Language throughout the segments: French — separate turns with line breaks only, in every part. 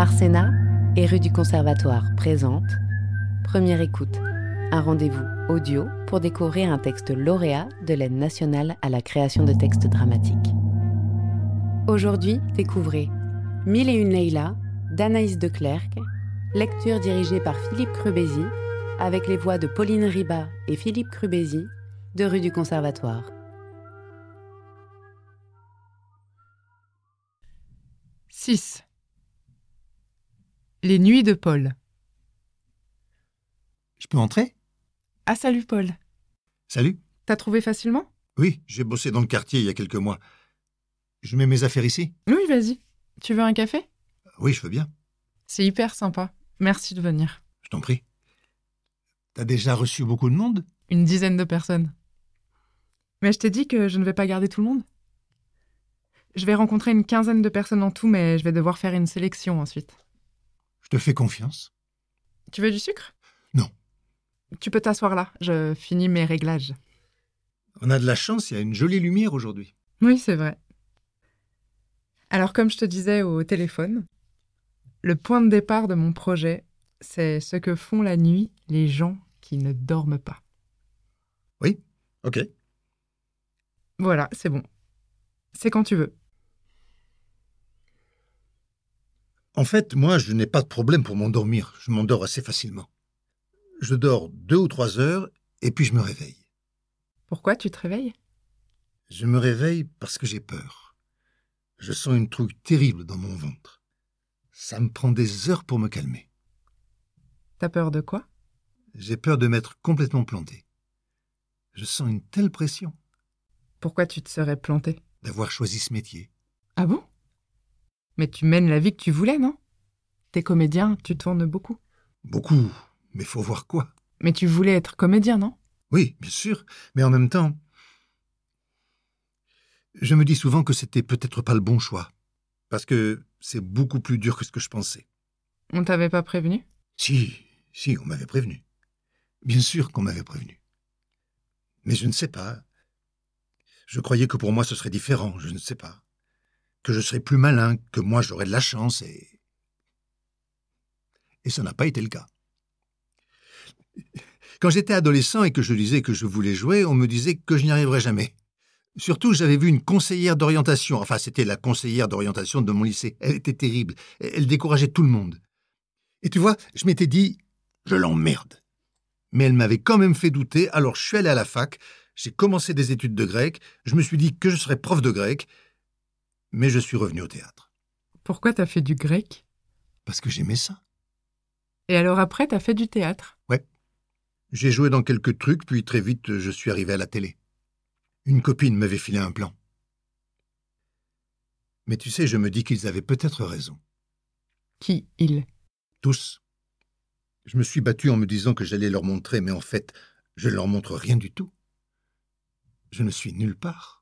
Arsena et rue du Conservatoire présente Première écoute, un rendez-vous audio pour découvrir un texte lauréat de l'aide nationale à la création de textes dramatiques. Aujourd'hui, découvrez Mille et une Leila d'Anaïs de Clercq, lecture dirigée par Philippe Crubézy, avec les voix de Pauline Riba et Philippe Crubézy de rue du Conservatoire.
6. Les nuits de Paul.
Je peux entrer?
Ah salut Paul.
Salut.
T'as trouvé facilement?
Oui, j'ai bossé dans le quartier il y a quelques mois. Je mets mes affaires ici
Oui, vas-y. Tu veux un café?
Oui, je veux bien.
C'est hyper sympa. Merci de venir.
Je t'en prie. T'as déjà reçu beaucoup de monde?
Une dizaine de personnes. Mais je t'ai dit que je ne vais pas garder tout le monde. Je vais rencontrer une quinzaine de personnes en tout, mais je vais devoir faire une sélection ensuite.
Je te fais confiance.
Tu veux du sucre?
Non.
Tu peux t'asseoir là, je finis mes réglages.
On a de la chance, il y a une jolie lumière aujourd'hui.
Oui, c'est vrai. Alors, comme je te disais au téléphone, le point de départ de mon projet, c'est ce que font la nuit les gens qui ne dorment pas.
Oui Ok.
Voilà, c'est bon. C'est quand tu veux.
En fait, moi, je n'ai pas de problème pour m'endormir. Je m'endors assez facilement. Je dors deux ou trois heures et puis je me réveille.
Pourquoi tu te réveilles?
Je me réveille parce que j'ai peur. Je sens une trouille terrible dans mon ventre. Ça me prend des heures pour me calmer.
T'as peur de quoi?
J'ai peur de m'être complètement planté. Je sens une telle pression
Pourquoi tu te serais planté?
D'avoir choisi ce métier.
Ah bon? Mais tu mènes la vie que tu voulais, non? T'es comédien, tu tournes beaucoup.
Beaucoup, mais faut voir quoi?
Mais tu voulais être comédien, non?
Oui, bien sûr, mais en même temps, je me dis souvent que c'était peut-être pas le bon choix, parce que c'est beaucoup plus dur que ce que je pensais.
On t'avait pas prévenu?
Si, si, on m'avait prévenu. Bien sûr qu'on m'avait prévenu. Mais je ne sais pas. Je croyais que pour moi ce serait différent, je ne sais pas. Que je serais plus malin, que moi j'aurais de la chance et. Et ça n'a pas été le cas. Quand j'étais adolescent et que je disais que je voulais jouer, on me disait que je n'y arriverais jamais. Surtout, j'avais vu une conseillère d'orientation. Enfin, c'était la conseillère d'orientation de mon lycée. Elle était terrible. Elle décourageait tout le monde. Et tu vois, je m'étais dit, je l'emmerde. Mais elle m'avait quand même fait douter, alors je suis allé à la fac, j'ai commencé des études de grec, je me suis dit que je serais prof de grec, mais je suis revenu au théâtre.
Pourquoi t'as fait du grec?
Parce que j'aimais ça.
Et alors après, t'as fait du théâtre?
Ouais. J'ai joué dans quelques trucs, puis très vite, je suis arrivé à la télé. Une copine m'avait filé un plan. Mais tu sais, je me dis qu'ils avaient peut-être raison.
Qui, il?
Tous. Je me suis battu en me disant que j'allais leur montrer, mais en fait, je ne leur montre rien du tout. Je ne suis nulle part.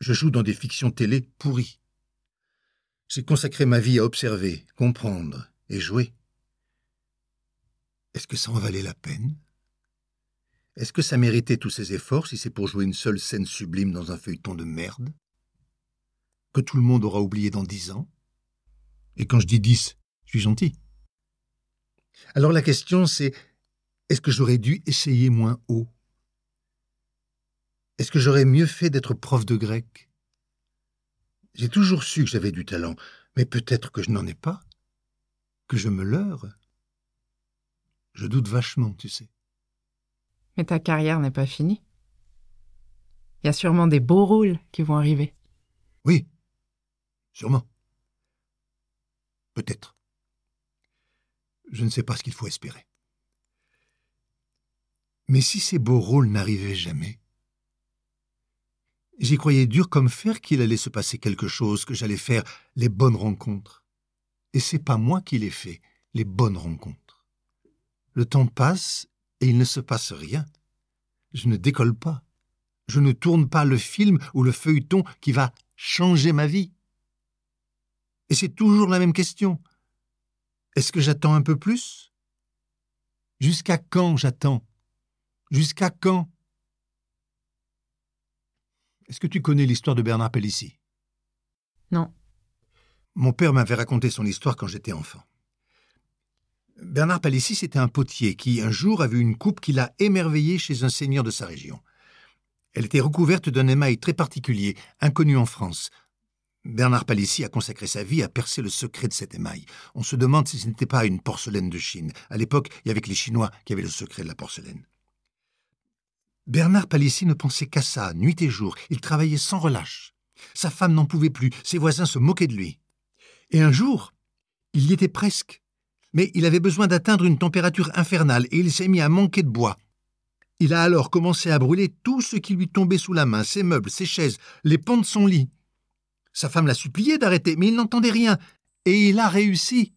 Je joue dans des fictions télé pourries. J'ai consacré ma vie à observer, comprendre et jouer. Est-ce que ça en valait la peine? Est-ce que ça méritait tous ces efforts si c'est pour jouer une seule scène sublime dans un feuilleton de merde? Que tout le monde aura oublié dans dix ans? Et quand je dis dix, je suis gentil. Alors la question c'est est-ce que j'aurais dû essayer moins haut? Est-ce que j'aurais mieux fait d'être prof de grec? J'ai toujours su que j'avais du talent, mais peut-être que je n'en ai pas, que je me leurre. Je doute vachement, tu sais.
Mais ta carrière n'est pas finie. Il y a sûrement des beaux rôles qui vont arriver.
Oui, sûrement. Peut-être. Je ne sais pas ce qu'il faut espérer. Mais si ces beaux rôles n'arrivaient jamais, j'y croyais dur comme fer qu'il allait se passer quelque chose, que j'allais faire les bonnes rencontres. Et c'est pas moi qui les fais, les bonnes rencontres. Le temps passe et il ne se passe rien. Je ne décolle pas. Je ne tourne pas le film ou le feuilleton qui va changer ma vie. Et c'est toujours la même question. Est-ce que j'attends un peu plus? Jusqu'à quand j'attends? Jusqu'à quand? Est-ce que tu connais l'histoire de Bernard Pellicy
Non.
Mon père m'avait raconté son histoire quand j'étais enfant. Bernard Palissy, c'était un potier qui, un jour, a vu une coupe qui l'a émerveillé chez un seigneur de sa région. Elle était recouverte d'un émail très particulier, inconnu en France. Bernard Palissy a consacré sa vie à percer le secret de cet émail. On se demande si ce n'était pas une porcelaine de Chine. À l'époque, il y avait que les Chinois qui avaient le secret de la porcelaine. Bernard Palissy ne pensait qu'à ça, nuit et jour. Il travaillait sans relâche. Sa femme n'en pouvait plus, ses voisins se moquaient de lui. Et un jour, il y était presque. Mais il avait besoin d'atteindre une température infernale et il s'est mis à manquer de bois. Il a alors commencé à brûler tout ce qui lui tombait sous la main, ses meubles, ses chaises, les pans de son lit. Sa femme l'a supplié d'arrêter, mais il n'entendait rien, et il a réussi.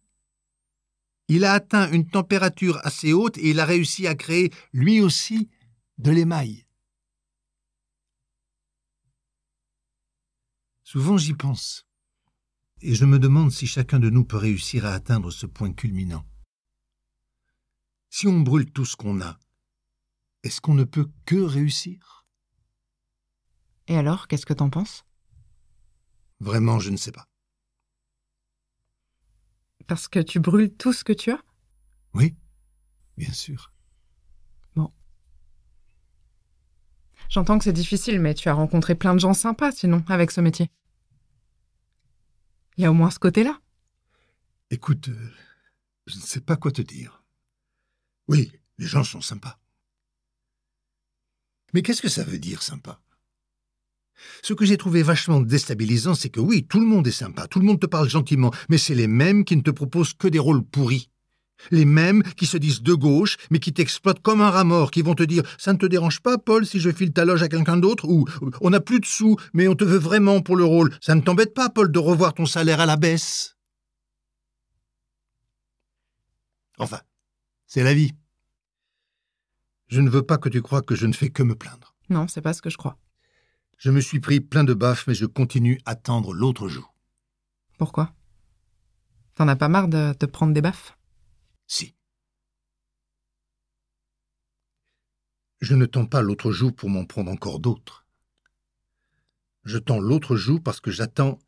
Il a atteint une température assez haute et il a réussi à créer, lui aussi, de l'émail. Souvent j'y pense, et je me demande si chacun de nous peut réussir à atteindre ce point culminant. Si on brûle tout ce qu'on a, est-ce qu'on ne peut que réussir?
Et alors, qu'est-ce que t'en penses?
Vraiment, je ne sais pas.
Parce que tu brûles tout ce que tu as?
Oui, bien sûr.
J'entends que c'est difficile, mais tu as rencontré plein de gens sympas, sinon, avec ce métier. Il y a au moins ce côté-là.
Écoute, euh, je ne sais pas quoi te dire. Oui, les gens sont sympas. Mais qu'est-ce que ça veut dire sympa? Ce que j'ai trouvé vachement déstabilisant, c'est que oui, tout le monde est sympa, tout le monde te parle gentiment, mais c'est les mêmes qui ne te proposent que des rôles pourris. Les mêmes qui se disent de gauche, mais qui t'exploitent comme un rat mort, qui vont te dire Ça ne te dérange pas, Paul, si je file ta loge à quelqu'un d'autre? Ou On n'a plus de sous, mais on te veut vraiment pour le rôle. Ça ne t'embête pas, Paul, de revoir ton salaire à la baisse? Enfin, c'est la vie. Je ne veux pas que tu crois que je ne fais que me plaindre.
Non, c'est pas ce que je crois.
Je me suis pris plein de baffes, mais je continue à tendre l'autre joue.
Pourquoi? T'en as pas marre de te prendre des baffes?
Si. Je ne tends pas l'autre joue pour m'en prendre encore d'autres. Je tends l'autre joue parce que j'attends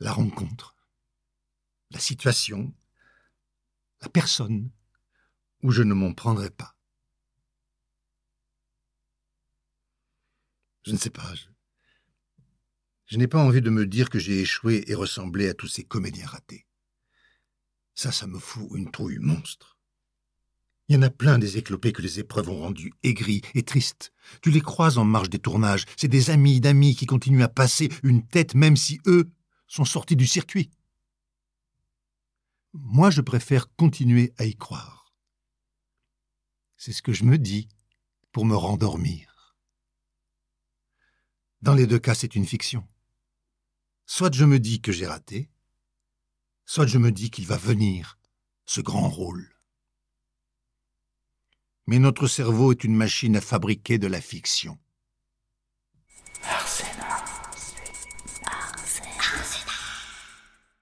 la rencontre, la situation, la personne où je ne m'en prendrai pas. Je ne sais pas. Je, je n'ai pas envie de me dire que j'ai échoué et ressemblé à tous ces comédiens ratés. Ça, ça me fout une trouille monstre. Il y en a plein des éclopés que les épreuves ont rendus aigris et tristes. Tu les croises en marge des tournages. C'est des amis d'amis qui continuent à passer une tête même si eux sont sortis du circuit. Moi, je préfère continuer à y croire. C'est ce que je me dis pour me rendormir. Dans les deux cas, c'est une fiction. Soit je me dis que j'ai raté, soit je me dis qu'il va venir, ce grand rôle. Mais notre cerveau est une machine à fabriquer de la fiction.